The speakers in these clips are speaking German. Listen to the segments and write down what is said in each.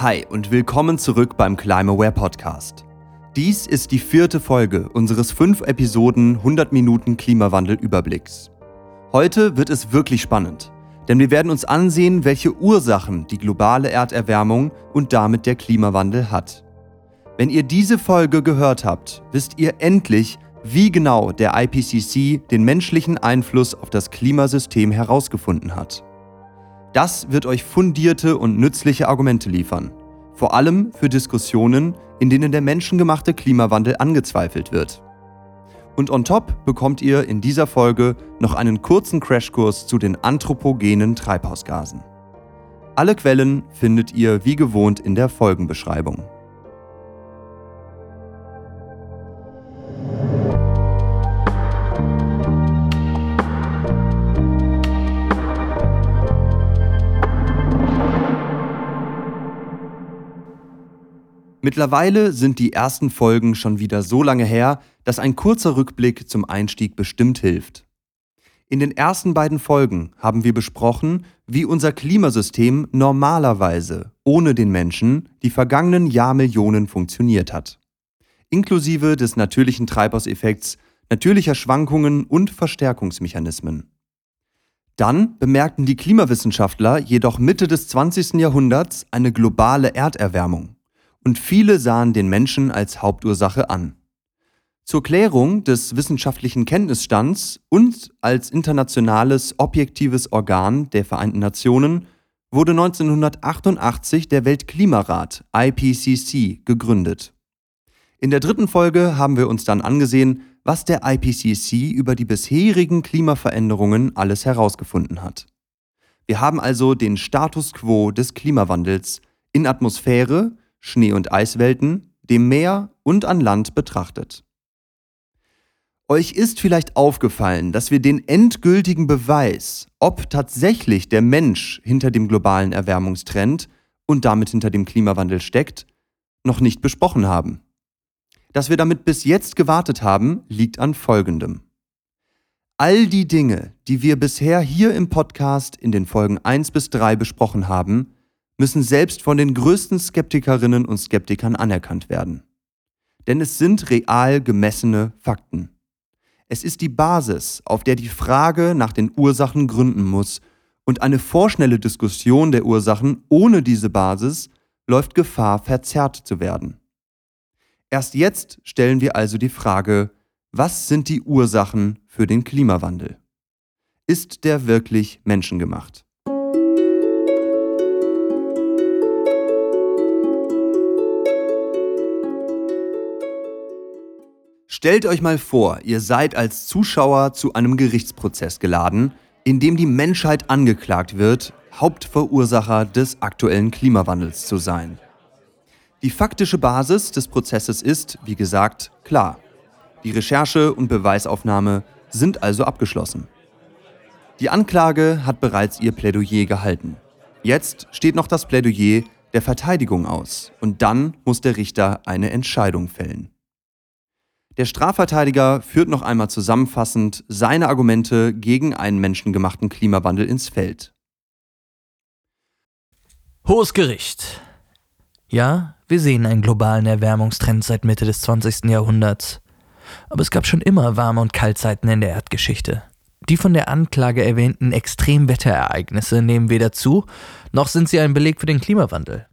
Hi und willkommen zurück beim Climaware Podcast. Dies ist die vierte Folge unseres fünf Episoden 100 Minuten Klimawandel-Überblicks. Heute wird es wirklich spannend, denn wir werden uns ansehen, welche Ursachen die globale Erderwärmung und damit der Klimawandel hat. Wenn ihr diese Folge gehört habt, wisst ihr endlich, wie genau der IPCC den menschlichen Einfluss auf das Klimasystem herausgefunden hat. Das wird euch fundierte und nützliche Argumente liefern, vor allem für Diskussionen, in denen der menschengemachte Klimawandel angezweifelt wird. Und on top bekommt ihr in dieser Folge noch einen kurzen Crashkurs zu den anthropogenen Treibhausgasen. Alle Quellen findet ihr wie gewohnt in der Folgenbeschreibung. Mittlerweile sind die ersten Folgen schon wieder so lange her, dass ein kurzer Rückblick zum Einstieg bestimmt hilft. In den ersten beiden Folgen haben wir besprochen, wie unser Klimasystem normalerweise ohne den Menschen die vergangenen Jahrmillionen funktioniert hat. Inklusive des natürlichen Treibhauseffekts, natürlicher Schwankungen und Verstärkungsmechanismen. Dann bemerkten die Klimawissenschaftler jedoch Mitte des 20. Jahrhunderts eine globale Erderwärmung und viele sahen den Menschen als Hauptursache an. Zur Klärung des wissenschaftlichen Kenntnisstands und als internationales objektives Organ der Vereinten Nationen wurde 1988 der Weltklimarat IPCC gegründet. In der dritten Folge haben wir uns dann angesehen, was der IPCC über die bisherigen Klimaveränderungen alles herausgefunden hat. Wir haben also den Status quo des Klimawandels in Atmosphäre, Schnee- und Eiswelten, dem Meer und an Land betrachtet. Euch ist vielleicht aufgefallen, dass wir den endgültigen Beweis, ob tatsächlich der Mensch hinter dem globalen Erwärmungstrend und damit hinter dem Klimawandel steckt, noch nicht besprochen haben. Dass wir damit bis jetzt gewartet haben, liegt an Folgendem. All die Dinge, die wir bisher hier im Podcast in den Folgen 1 bis 3 besprochen haben, müssen selbst von den größten Skeptikerinnen und Skeptikern anerkannt werden. Denn es sind real gemessene Fakten. Es ist die Basis, auf der die Frage nach den Ursachen gründen muss, und eine vorschnelle Diskussion der Ursachen ohne diese Basis läuft Gefahr, verzerrt zu werden. Erst jetzt stellen wir also die Frage, was sind die Ursachen für den Klimawandel? Ist der wirklich menschengemacht? Stellt euch mal vor, ihr seid als Zuschauer zu einem Gerichtsprozess geladen, in dem die Menschheit angeklagt wird, Hauptverursacher des aktuellen Klimawandels zu sein. Die faktische Basis des Prozesses ist, wie gesagt, klar. Die Recherche und Beweisaufnahme sind also abgeschlossen. Die Anklage hat bereits ihr Plädoyer gehalten. Jetzt steht noch das Plädoyer der Verteidigung aus und dann muss der Richter eine Entscheidung fällen. Der Strafverteidiger führt noch einmal zusammenfassend seine Argumente gegen einen menschengemachten Klimawandel ins Feld. Hohes Gericht. Ja, wir sehen einen globalen Erwärmungstrend seit Mitte des 20. Jahrhunderts. Aber es gab schon immer warme und Kaltzeiten in der Erdgeschichte. Die von der Anklage erwähnten Extremwetterereignisse nehmen weder zu, noch sind sie ein Beleg für den Klimawandel.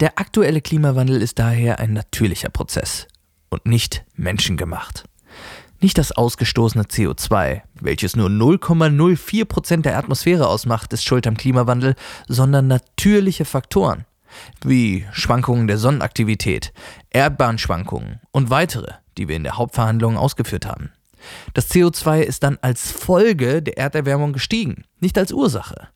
Der aktuelle Klimawandel ist daher ein natürlicher Prozess und nicht menschengemacht. Nicht das ausgestoßene CO2, welches nur 0,04 Prozent der Atmosphäre ausmacht, ist schuld am Klimawandel, sondern natürliche Faktoren wie Schwankungen der Sonnenaktivität, Erdbahnschwankungen und weitere, die wir in der Hauptverhandlung ausgeführt haben. Das CO2 ist dann als Folge der Erderwärmung gestiegen, nicht als Ursache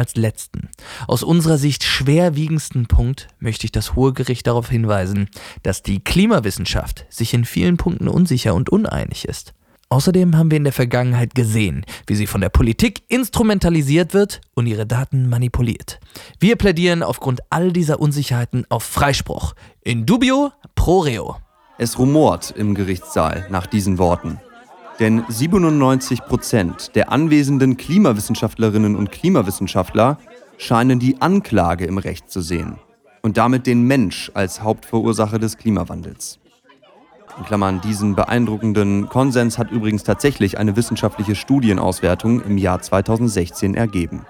als letzten, aus unserer Sicht schwerwiegendsten Punkt möchte ich das Hohe Gericht darauf hinweisen, dass die Klimawissenschaft sich in vielen Punkten unsicher und uneinig ist. Außerdem haben wir in der Vergangenheit gesehen, wie sie von der Politik instrumentalisiert wird und ihre Daten manipuliert. Wir plädieren aufgrund all dieser Unsicherheiten auf Freispruch. In dubio pro reo. Es rumort im Gerichtssaal nach diesen Worten. Denn 97 Prozent der anwesenden Klimawissenschaftlerinnen und Klimawissenschaftler scheinen die Anklage im Recht zu sehen. und damit den Mensch als Hauptverursacher des Klimawandels. In Klammern, diesen beeindruckenden Konsens hat übrigens tatsächlich eine wissenschaftliche Studienauswertung im Jahr 2016 ergeben.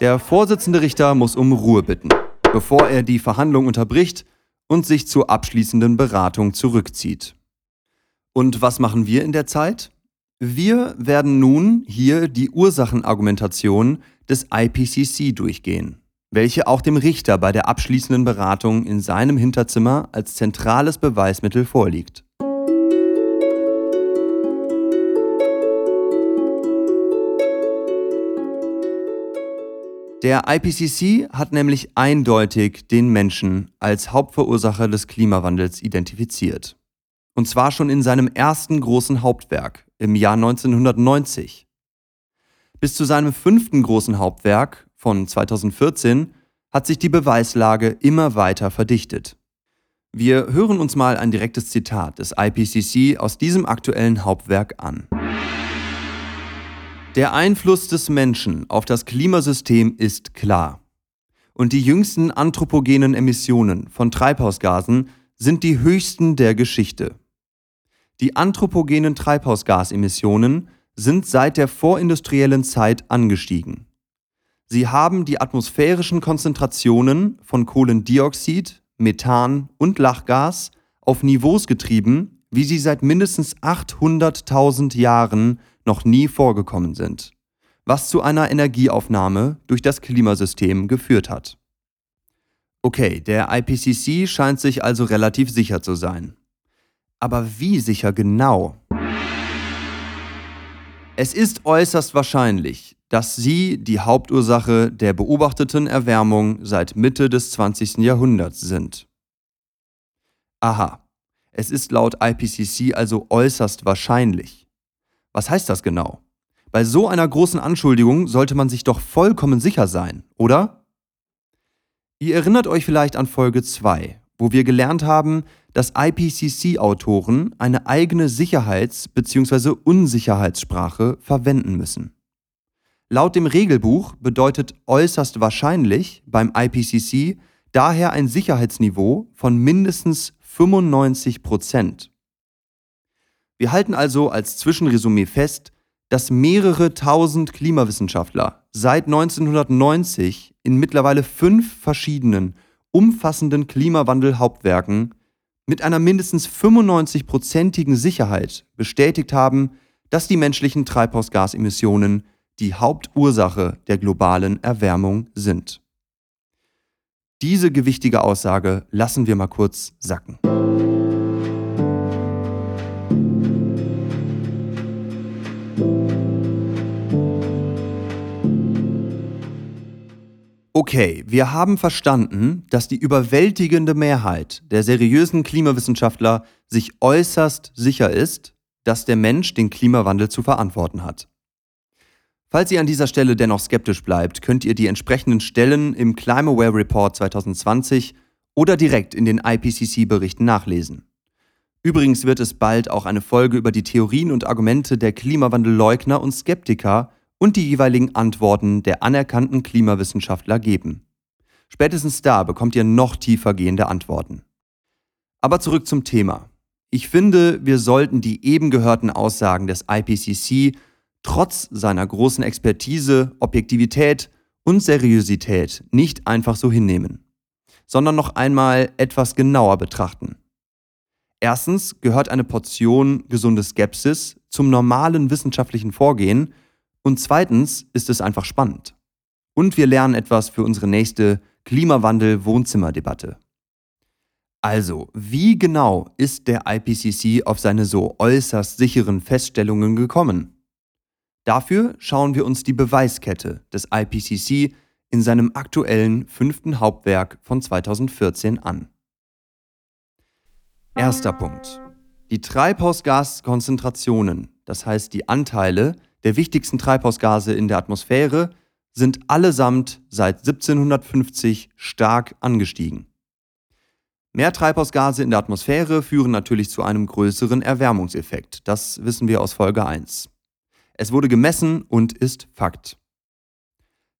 Der Vorsitzende Richter muss um Ruhe bitten, bevor er die Verhandlung unterbricht und sich zur abschließenden Beratung zurückzieht. Und was machen wir in der Zeit? Wir werden nun hier die Ursachenargumentation des IPCC durchgehen, welche auch dem Richter bei der abschließenden Beratung in seinem Hinterzimmer als zentrales Beweismittel vorliegt. Der IPCC hat nämlich eindeutig den Menschen als Hauptverursacher des Klimawandels identifiziert. Und zwar schon in seinem ersten großen Hauptwerk im Jahr 1990. Bis zu seinem fünften großen Hauptwerk von 2014 hat sich die Beweislage immer weiter verdichtet. Wir hören uns mal ein direktes Zitat des IPCC aus diesem aktuellen Hauptwerk an. Der Einfluss des Menschen auf das Klimasystem ist klar. Und die jüngsten anthropogenen Emissionen von Treibhausgasen sind die höchsten der Geschichte. Die anthropogenen Treibhausgasemissionen sind seit der vorindustriellen Zeit angestiegen. Sie haben die atmosphärischen Konzentrationen von Kohlendioxid, Methan und Lachgas auf Niveaus getrieben, wie sie seit mindestens 800.000 Jahren noch nie vorgekommen sind, was zu einer Energieaufnahme durch das Klimasystem geführt hat. Okay, der IPCC scheint sich also relativ sicher zu sein. Aber wie sicher genau? Es ist äußerst wahrscheinlich, dass sie die Hauptursache der beobachteten Erwärmung seit Mitte des 20. Jahrhunderts sind. Aha, es ist laut IPCC also äußerst wahrscheinlich. Was heißt das genau? Bei so einer großen Anschuldigung sollte man sich doch vollkommen sicher sein, oder? Ihr erinnert euch vielleicht an Folge 2, wo wir gelernt haben, dass IPCC-Autoren eine eigene Sicherheits- bzw. Unsicherheitssprache verwenden müssen. Laut dem Regelbuch bedeutet äußerst wahrscheinlich beim IPCC daher ein Sicherheitsniveau von mindestens 95 Prozent. Wir halten also als Zwischenresümee fest, dass mehrere tausend Klimawissenschaftler seit 1990 in mittlerweile fünf verschiedenen, umfassenden Klimawandel-Hauptwerken mit einer mindestens 95-prozentigen Sicherheit bestätigt haben, dass die menschlichen Treibhausgasemissionen die Hauptursache der globalen Erwärmung sind. Diese gewichtige Aussage lassen wir mal kurz sacken. Okay, wir haben verstanden, dass die überwältigende Mehrheit der seriösen Klimawissenschaftler sich äußerst sicher ist, dass der Mensch den Klimawandel zu verantworten hat. Falls ihr an dieser Stelle dennoch skeptisch bleibt, könnt ihr die entsprechenden Stellen im Climaware Report 2020 oder direkt in den IPCC-Berichten nachlesen. Übrigens wird es bald auch eine Folge über die Theorien und Argumente der Klimawandelleugner und Skeptiker und die jeweiligen Antworten der anerkannten Klimawissenschaftler geben. Spätestens da bekommt ihr noch tiefer gehende Antworten. Aber zurück zum Thema. Ich finde, wir sollten die eben gehörten Aussagen des IPCC trotz seiner großen Expertise, Objektivität und Seriosität nicht einfach so hinnehmen, sondern noch einmal etwas genauer betrachten. Erstens gehört eine Portion gesunde Skepsis zum normalen wissenschaftlichen Vorgehen und zweitens ist es einfach spannend. Und wir lernen etwas für unsere nächste Klimawandel-Wohnzimmerdebatte. Also, wie genau ist der IPCC auf seine so äußerst sicheren Feststellungen gekommen? Dafür schauen wir uns die Beweiskette des IPCC in seinem aktuellen fünften Hauptwerk von 2014 an. Erster Punkt. Die Treibhausgaskonzentrationen, das heißt die Anteile, der wichtigsten Treibhausgase in der Atmosphäre sind allesamt seit 1750 stark angestiegen. Mehr Treibhausgase in der Atmosphäre führen natürlich zu einem größeren Erwärmungseffekt. Das wissen wir aus Folge 1. Es wurde gemessen und ist Fakt.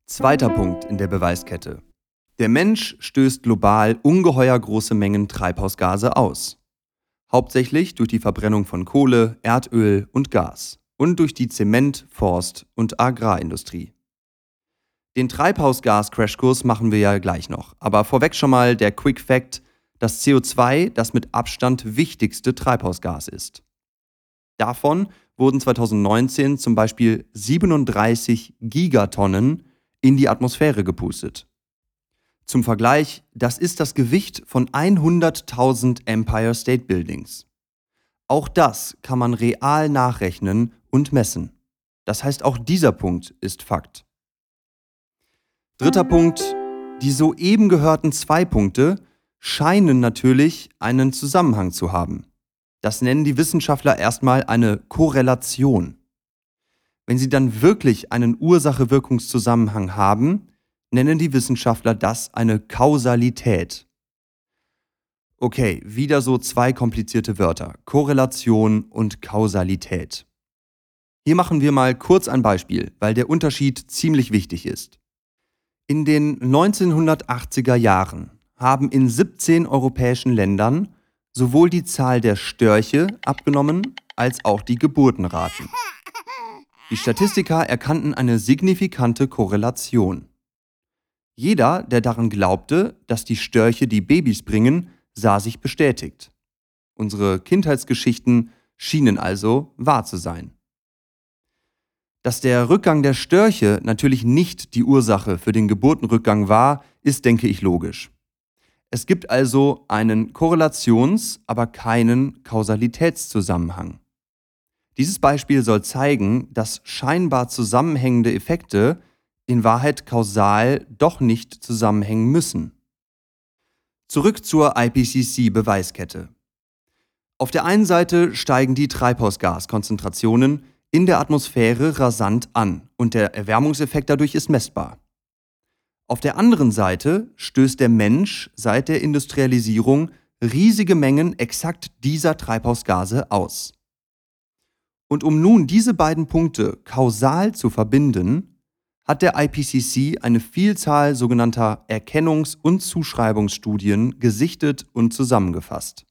Zweiter Punkt in der Beweiskette. Der Mensch stößt global ungeheuer große Mengen Treibhausgase aus. Hauptsächlich durch die Verbrennung von Kohle, Erdöl und Gas und durch die Zement-, Forst- und Agrarindustrie. Den Treibhausgas-Crashkurs machen wir ja gleich noch, aber vorweg schon mal der Quick Fact, dass CO2 das mit Abstand wichtigste Treibhausgas ist. Davon wurden 2019 zum Beispiel 37 Gigatonnen in die Atmosphäre gepustet. Zum Vergleich, das ist das Gewicht von 100.000 Empire State Buildings. Auch das kann man real nachrechnen und messen. Das heißt, auch dieser Punkt ist Fakt. Dritter Punkt, die soeben gehörten zwei Punkte scheinen natürlich einen Zusammenhang zu haben. Das nennen die Wissenschaftler erstmal eine Korrelation. Wenn sie dann wirklich einen Ursache-Wirkungszusammenhang haben, nennen die Wissenschaftler das eine Kausalität. Okay, wieder so zwei komplizierte Wörter. Korrelation und Kausalität. Hier machen wir mal kurz ein Beispiel, weil der Unterschied ziemlich wichtig ist. In den 1980er Jahren haben in 17 europäischen Ländern sowohl die Zahl der Störche abgenommen als auch die Geburtenraten. Die Statistiker erkannten eine signifikante Korrelation. Jeder, der daran glaubte, dass die Störche die Babys bringen, sah sich bestätigt. Unsere Kindheitsgeschichten schienen also wahr zu sein. Dass der Rückgang der Störche natürlich nicht die Ursache für den Geburtenrückgang war, ist, denke ich, logisch. Es gibt also einen Korrelations-, aber keinen Kausalitätszusammenhang. Dieses Beispiel soll zeigen, dass scheinbar zusammenhängende Effekte in Wahrheit kausal doch nicht zusammenhängen müssen. Zurück zur IPCC-Beweiskette. Auf der einen Seite steigen die Treibhausgaskonzentrationen in der Atmosphäre rasant an und der Erwärmungseffekt dadurch ist messbar. Auf der anderen Seite stößt der Mensch seit der Industrialisierung riesige Mengen exakt dieser Treibhausgase aus. Und um nun diese beiden Punkte kausal zu verbinden, hat der IPCC eine Vielzahl sogenannter Erkennungs- und Zuschreibungsstudien gesichtet und zusammengefasst.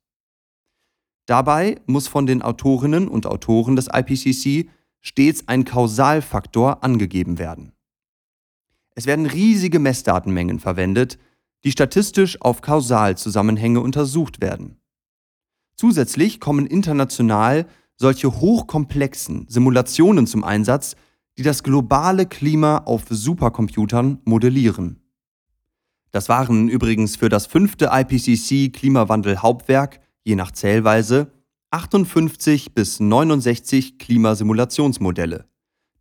Dabei muss von den Autorinnen und Autoren des IPCC stets ein Kausalfaktor angegeben werden. Es werden riesige Messdatenmengen verwendet, die statistisch auf Kausalzusammenhänge untersucht werden. Zusätzlich kommen international solche hochkomplexen Simulationen zum Einsatz, die das globale Klima auf Supercomputern modellieren. Das waren übrigens für das fünfte IPCC Klimawandel-Hauptwerk, je nach Zählweise, 58 bis 69 Klimasimulationsmodelle,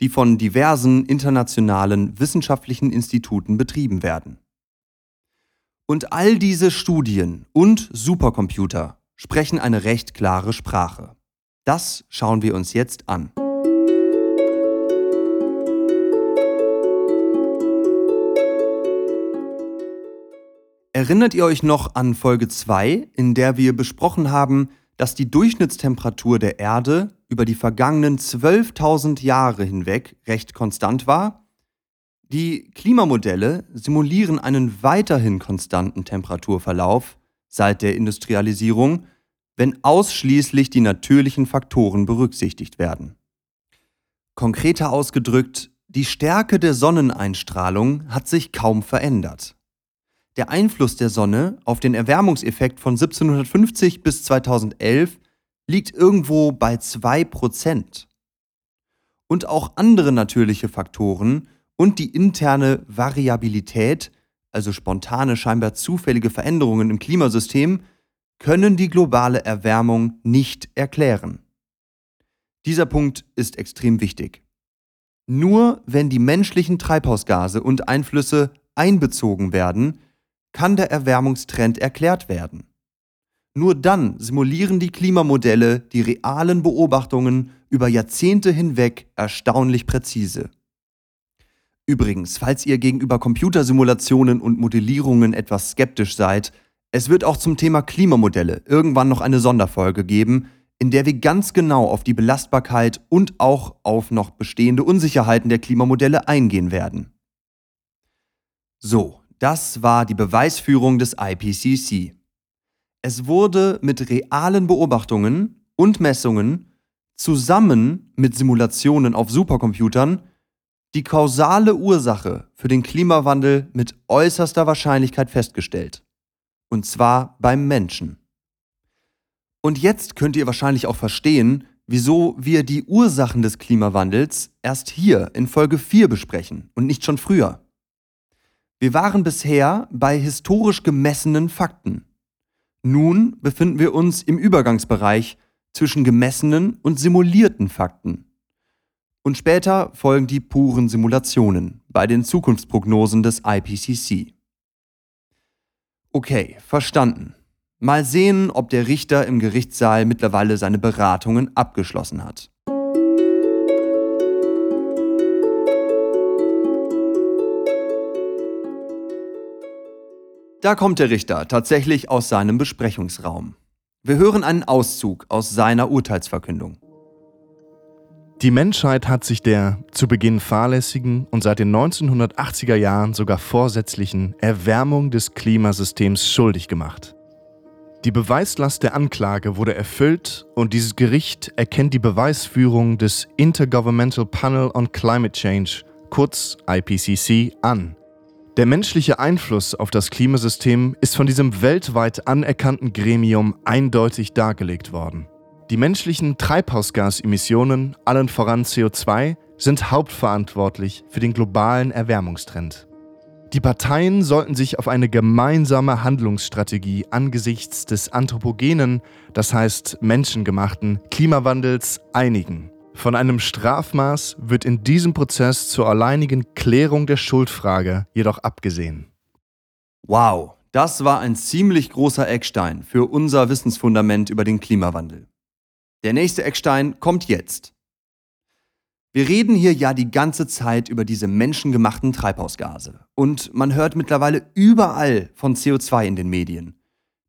die von diversen internationalen wissenschaftlichen Instituten betrieben werden. Und all diese Studien und Supercomputer sprechen eine recht klare Sprache. Das schauen wir uns jetzt an. Erinnert ihr euch noch an Folge 2, in der wir besprochen haben, dass die Durchschnittstemperatur der Erde über die vergangenen 12.000 Jahre hinweg recht konstant war? Die Klimamodelle simulieren einen weiterhin konstanten Temperaturverlauf seit der Industrialisierung, wenn ausschließlich die natürlichen Faktoren berücksichtigt werden. Konkreter ausgedrückt, die Stärke der Sonneneinstrahlung hat sich kaum verändert. Der Einfluss der Sonne auf den Erwärmungseffekt von 1750 bis 2011 liegt irgendwo bei 2%. Und auch andere natürliche Faktoren und die interne Variabilität, also spontane, scheinbar zufällige Veränderungen im Klimasystem, können die globale Erwärmung nicht erklären. Dieser Punkt ist extrem wichtig. Nur wenn die menschlichen Treibhausgase und Einflüsse einbezogen werden, kann der Erwärmungstrend erklärt werden. Nur dann simulieren die Klimamodelle die realen Beobachtungen über Jahrzehnte hinweg erstaunlich präzise. Übrigens, falls ihr gegenüber Computersimulationen und Modellierungen etwas skeptisch seid, es wird auch zum Thema Klimamodelle irgendwann noch eine Sonderfolge geben, in der wir ganz genau auf die Belastbarkeit und auch auf noch bestehende Unsicherheiten der Klimamodelle eingehen werden. So, das war die Beweisführung des IPCC. Es wurde mit realen Beobachtungen und Messungen zusammen mit Simulationen auf Supercomputern die kausale Ursache für den Klimawandel mit äußerster Wahrscheinlichkeit festgestellt. Und zwar beim Menschen. Und jetzt könnt ihr wahrscheinlich auch verstehen, wieso wir die Ursachen des Klimawandels erst hier in Folge 4 besprechen und nicht schon früher. Wir waren bisher bei historisch gemessenen Fakten. Nun befinden wir uns im Übergangsbereich zwischen gemessenen und simulierten Fakten. Und später folgen die puren Simulationen bei den Zukunftsprognosen des IPCC. Okay, verstanden. Mal sehen, ob der Richter im Gerichtssaal mittlerweile seine Beratungen abgeschlossen hat. Da kommt der Richter tatsächlich aus seinem Besprechungsraum. Wir hören einen Auszug aus seiner Urteilsverkündung. Die Menschheit hat sich der zu Beginn fahrlässigen und seit den 1980er Jahren sogar vorsätzlichen Erwärmung des Klimasystems schuldig gemacht. Die Beweislast der Anklage wurde erfüllt und dieses Gericht erkennt die Beweisführung des Intergovernmental Panel on Climate Change, kurz IPCC, an. Der menschliche Einfluss auf das Klimasystem ist von diesem weltweit anerkannten Gremium eindeutig dargelegt worden. Die menschlichen Treibhausgasemissionen, allen voran CO2, sind hauptverantwortlich für den globalen Erwärmungstrend. Die Parteien sollten sich auf eine gemeinsame Handlungsstrategie angesichts des anthropogenen, das heißt menschengemachten Klimawandels einigen. Von einem Strafmaß wird in diesem Prozess zur alleinigen Klärung der Schuldfrage jedoch abgesehen. Wow, das war ein ziemlich großer Eckstein für unser Wissensfundament über den Klimawandel. Der nächste Eckstein kommt jetzt. Wir reden hier ja die ganze Zeit über diese menschengemachten Treibhausgase. Und man hört mittlerweile überall von CO2 in den Medien.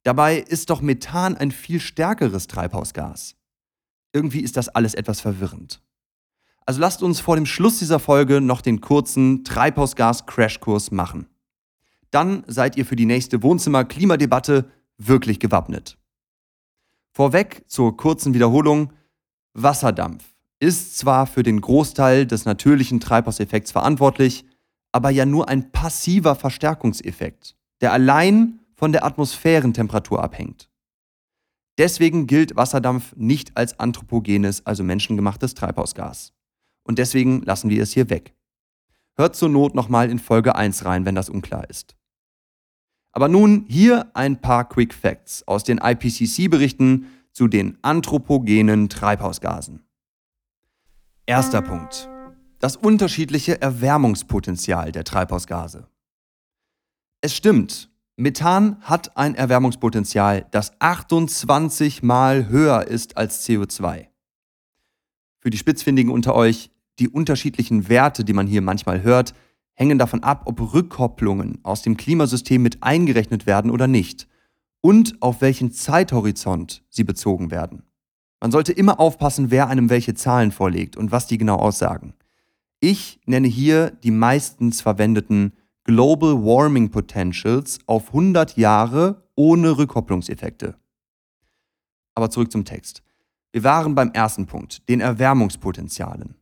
Dabei ist doch Methan ein viel stärkeres Treibhausgas. Irgendwie ist das alles etwas verwirrend. Also lasst uns vor dem Schluss dieser Folge noch den kurzen Treibhausgas-Crashkurs machen. Dann seid ihr für die nächste Wohnzimmer-Klimadebatte wirklich gewappnet. Vorweg zur kurzen Wiederholung. Wasserdampf ist zwar für den Großteil des natürlichen Treibhauseffekts verantwortlich, aber ja nur ein passiver Verstärkungseffekt, der allein von der Atmosphärentemperatur abhängt. Deswegen gilt Wasserdampf nicht als anthropogenes, also menschengemachtes Treibhausgas. Und deswegen lassen wir es hier weg. Hört zur Not nochmal in Folge 1 rein, wenn das unklar ist. Aber nun hier ein paar Quick Facts aus den IPCC-Berichten zu den anthropogenen Treibhausgasen. Erster Punkt. Das unterschiedliche Erwärmungspotenzial der Treibhausgase. Es stimmt, Methan hat ein Erwärmungspotenzial, das 28 mal höher ist als CO2. Für die Spitzfindigen unter euch, die unterschiedlichen Werte, die man hier manchmal hört, hängen davon ab, ob Rückkopplungen aus dem Klimasystem mit eingerechnet werden oder nicht und auf welchen Zeithorizont sie bezogen werden. Man sollte immer aufpassen, wer einem welche Zahlen vorlegt und was die genau aussagen. Ich nenne hier die meistens verwendeten Global Warming Potentials auf 100 Jahre ohne Rückkopplungseffekte. Aber zurück zum Text. Wir waren beim ersten Punkt, den Erwärmungspotenzialen.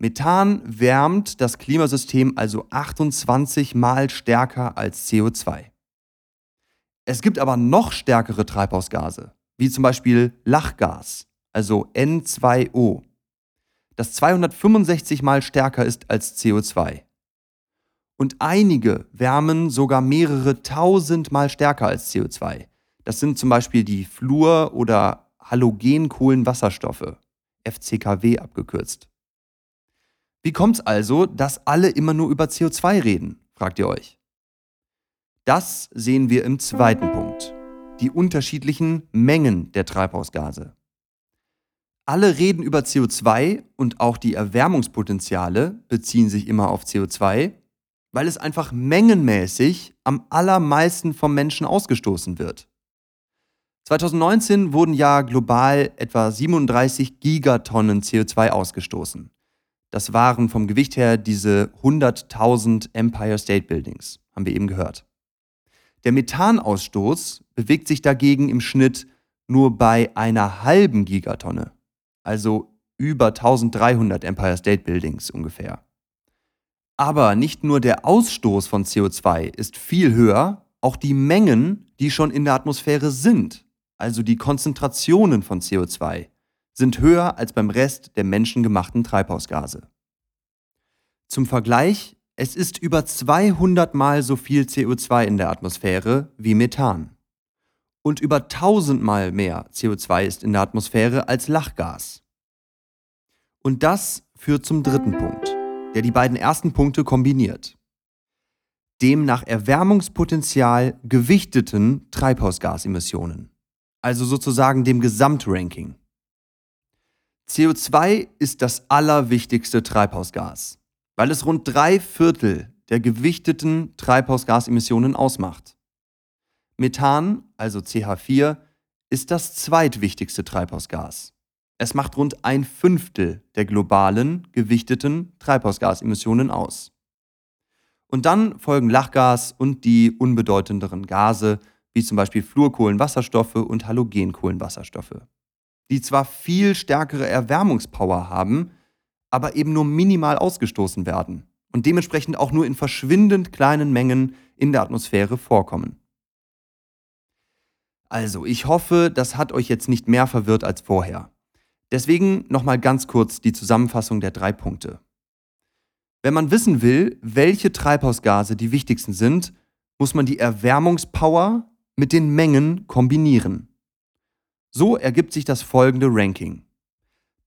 Methan wärmt das Klimasystem also 28 mal stärker als CO2. Es gibt aber noch stärkere Treibhausgase, wie zum Beispiel Lachgas, also N2O, das 265 mal stärker ist als CO2 und einige wärmen sogar mehrere tausendmal stärker als CO2. Das sind zum Beispiel die Fluor- oder Halogenkohlenwasserstoffe, FCKW abgekürzt. Wie kommt es also, dass alle immer nur über CO2 reden, fragt ihr euch. Das sehen wir im zweiten Punkt, die unterschiedlichen Mengen der Treibhausgase. Alle reden über CO2 und auch die Erwärmungspotenziale beziehen sich immer auf CO2, weil es einfach mengenmäßig am allermeisten vom Menschen ausgestoßen wird. 2019 wurden ja global etwa 37 Gigatonnen CO2 ausgestoßen. Das waren vom Gewicht her diese 100.000 Empire State Buildings. haben wir eben gehört. Der Methanausstoß bewegt sich dagegen im Schnitt nur bei einer halben Gigatonne, also über 1300 Empire State Buildings ungefähr. Aber nicht nur der Ausstoß von CO2 ist viel höher, auch die Mengen, die schon in der Atmosphäre sind, also die Konzentrationen von CO2, sind höher als beim Rest der menschengemachten Treibhausgase. Zum Vergleich, es ist über 200 mal so viel CO2 in der Atmosphäre wie Methan. Und über 1000 mal mehr CO2 ist in der Atmosphäre als Lachgas. Und das führt zum dritten Punkt, der die beiden ersten Punkte kombiniert. Dem nach Erwärmungspotenzial gewichteten Treibhausgasemissionen, also sozusagen dem Gesamtranking. CO2 ist das allerwichtigste Treibhausgas, weil es rund drei Viertel der gewichteten Treibhausgasemissionen ausmacht. Methan, also CH4, ist das zweitwichtigste Treibhausgas. Es macht rund ein Fünftel der globalen gewichteten Treibhausgasemissionen aus. Und dann folgen Lachgas und die unbedeutenderen Gase, wie zum Beispiel Fluorkohlenwasserstoffe und Halogenkohlenwasserstoffe, die zwar viel stärkere Erwärmungspower haben, aber eben nur minimal ausgestoßen werden und dementsprechend auch nur in verschwindend kleinen Mengen in der Atmosphäre vorkommen. Also, ich hoffe, das hat euch jetzt nicht mehr verwirrt als vorher. Deswegen nochmal ganz kurz die Zusammenfassung der drei Punkte. Wenn man wissen will, welche Treibhausgase die wichtigsten sind, muss man die Erwärmungspower mit den Mengen kombinieren. So ergibt sich das folgende Ranking.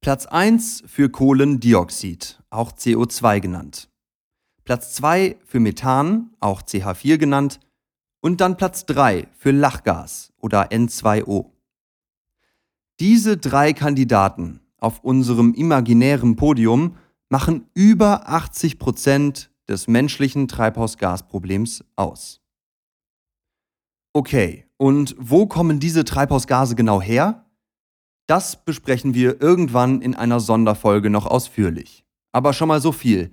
Platz 1 für Kohlendioxid, auch CO2 genannt. Platz 2 für Methan, auch CH4 genannt. Und dann Platz 3 für Lachgas oder N2O. Diese drei Kandidaten auf unserem imaginären Podium machen über 80 Prozent des menschlichen Treibhausgasproblems aus. Okay, und wo kommen diese Treibhausgase genau her? Das besprechen wir irgendwann in einer Sonderfolge noch ausführlich. Aber schon mal so viel.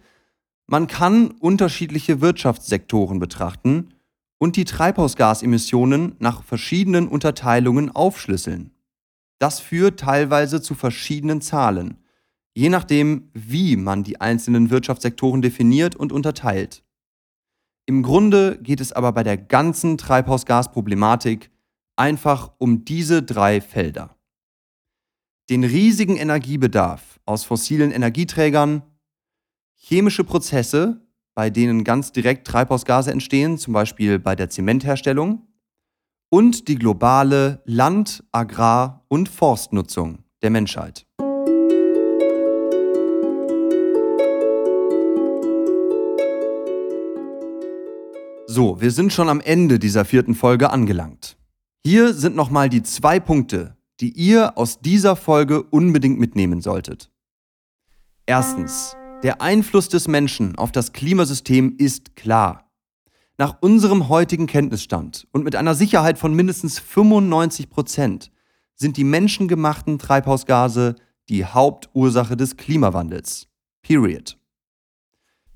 Man kann unterschiedliche Wirtschaftssektoren betrachten und die Treibhausgasemissionen nach verschiedenen Unterteilungen aufschlüsseln. Das führt teilweise zu verschiedenen Zahlen, je nachdem, wie man die einzelnen Wirtschaftssektoren definiert und unterteilt. Im Grunde geht es aber bei der ganzen Treibhausgasproblematik einfach um diese drei Felder. Den riesigen Energiebedarf aus fossilen Energieträgern, chemische Prozesse, bei denen ganz direkt Treibhausgase entstehen, zum Beispiel bei der Zementherstellung, und die globale Land-, Agrar- und Forstnutzung der Menschheit. So, wir sind schon am Ende dieser vierten Folge angelangt. Hier sind nochmal die zwei Punkte, die ihr aus dieser Folge unbedingt mitnehmen solltet. Erstens, der Einfluss des Menschen auf das Klimasystem ist klar. Nach unserem heutigen Kenntnisstand und mit einer Sicherheit von mindestens 95 Prozent sind die menschengemachten Treibhausgase die Hauptursache des Klimawandels. Period.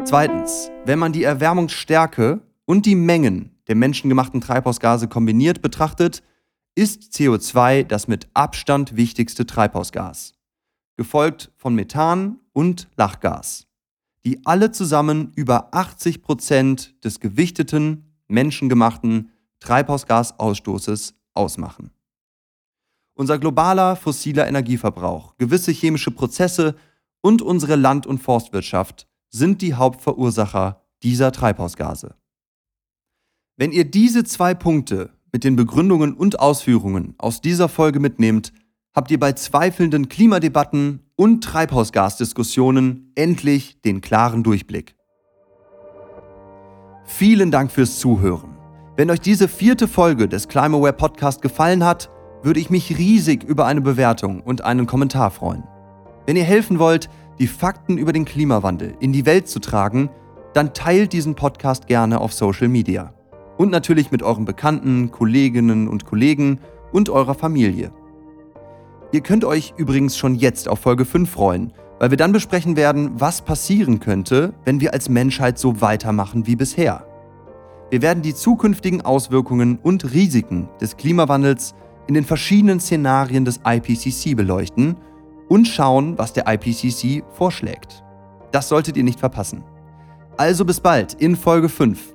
Zweitens, wenn man die Erwärmungsstärke und die Mengen der menschengemachten Treibhausgase kombiniert betrachtet, ist CO2 das mit Abstand wichtigste Treibhausgas, gefolgt von Methan und Lachgas die alle zusammen über 80 Prozent des gewichteten, menschengemachten Treibhausgasausstoßes ausmachen. Unser globaler fossiler Energieverbrauch, gewisse chemische Prozesse und unsere Land- und Forstwirtschaft sind die Hauptverursacher dieser Treibhausgase. Wenn ihr diese zwei Punkte mit den Begründungen und Ausführungen aus dieser Folge mitnehmt, habt ihr bei zweifelnden Klimadebatten und Treibhausgasdiskussionen endlich den klaren Durchblick. Vielen Dank fürs Zuhören. Wenn euch diese vierte Folge des Climaware Podcast gefallen hat, würde ich mich riesig über eine Bewertung und einen Kommentar freuen. Wenn ihr helfen wollt, die Fakten über den Klimawandel in die Welt zu tragen, dann teilt diesen Podcast gerne auf Social Media. Und natürlich mit euren Bekannten, Kolleginnen und Kollegen und eurer Familie. Ihr könnt euch übrigens schon jetzt auf Folge 5 freuen, weil wir dann besprechen werden, was passieren könnte, wenn wir als Menschheit so weitermachen wie bisher. Wir werden die zukünftigen Auswirkungen und Risiken des Klimawandels in den verschiedenen Szenarien des IPCC beleuchten und schauen, was der IPCC vorschlägt. Das solltet ihr nicht verpassen. Also bis bald in Folge 5